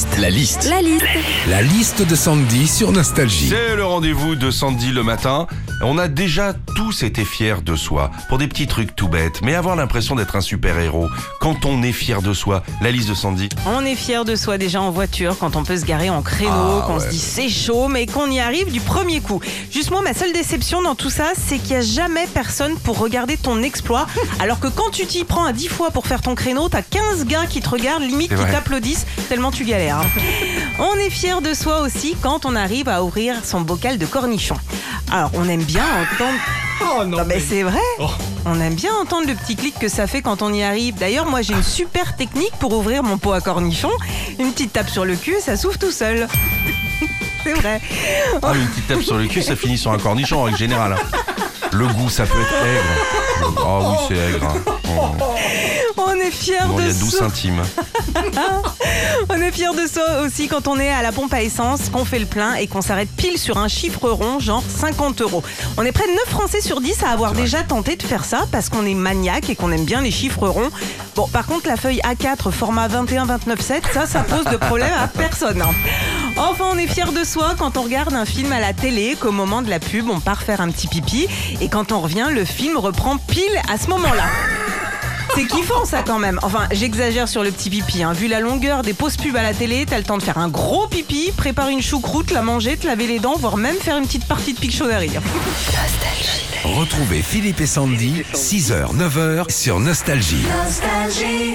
liste. La liste. La liste. La liste de Sandy sur Nostalgie. C'est le rendez-vous de Sandy le matin. On a déjà tous été fiers de soi pour des petits trucs tout bêtes, mais avoir l'impression d'être un super-héros quand on est fier de soi. La liste de Sandy. On est fier de soi déjà en voiture quand on peut se garer en créneau, Ah, qu'on ouais. se dit c'est chaud, mais qu'on y arrive du premier coup. Juste moi, ma seule déception dans tout ça, c'est qu'il n'y a jamais personne pour regarder ton exploit. Alors que quand tu t'y prends à 10 fois pour faire ton créneau, t'as 15 gars qui te regardent, limite qui t'applaudissent tellement tu galères. Hein. On est fier de soi aussi quand on arrive à ouvrir son bocal de cornichons. Alors, on aime bien entendre. Oh non, Non, mais c'est vrai. Oh. On aime bien entendre le petit clic que ça fait quand on y arrive. D'ailleurs, moi, j'ai une super technique pour ouvrir mon pot à cornichons. Une petite tape sur le cul, ça s'ouvre tout seul. c'est vrai. Ah, une petite tape sur le cul, ça finit sur un cornichon en règle générale. Le goût, ça peut être aigre. Ah oui, c'est aigre. hein. Oh. On est fiers Bon, il y de a douce soi. intime. On est fiers de soi aussi quand on est à la pompe à essence, qu'on fait le plein et qu'on s'arrête pile sur un chiffre rond, genre 50 euros. On est près de 9 Français sur 10 à avoir déjà tenté de faire ça parce qu'on est maniaque et qu'on aime bien les chiffres ronds. Bon, par contre, la feuille A4 format 21-29-7, ça, ça pose de problème à personne. hein. Enfin, on est fiers de soi quand on regarde un film à la télé, qu'au moment de la pub, on part faire un petit pipi et quand on revient, le film reprend pile à ce moment-là. C'est kiffant ça quand même. Enfin, j'exagère sur le petit pipi. hein. Vu la longueur des pauses pubs à la télé, t'as le temps de faire un gros pipi, préparer une choucroute, la manger, te laver les dents, voire même faire une petite partie de pictionary. Retrouvez Philippe et Sandy, 6h, 9h sur Nostalgie. Nostalgie.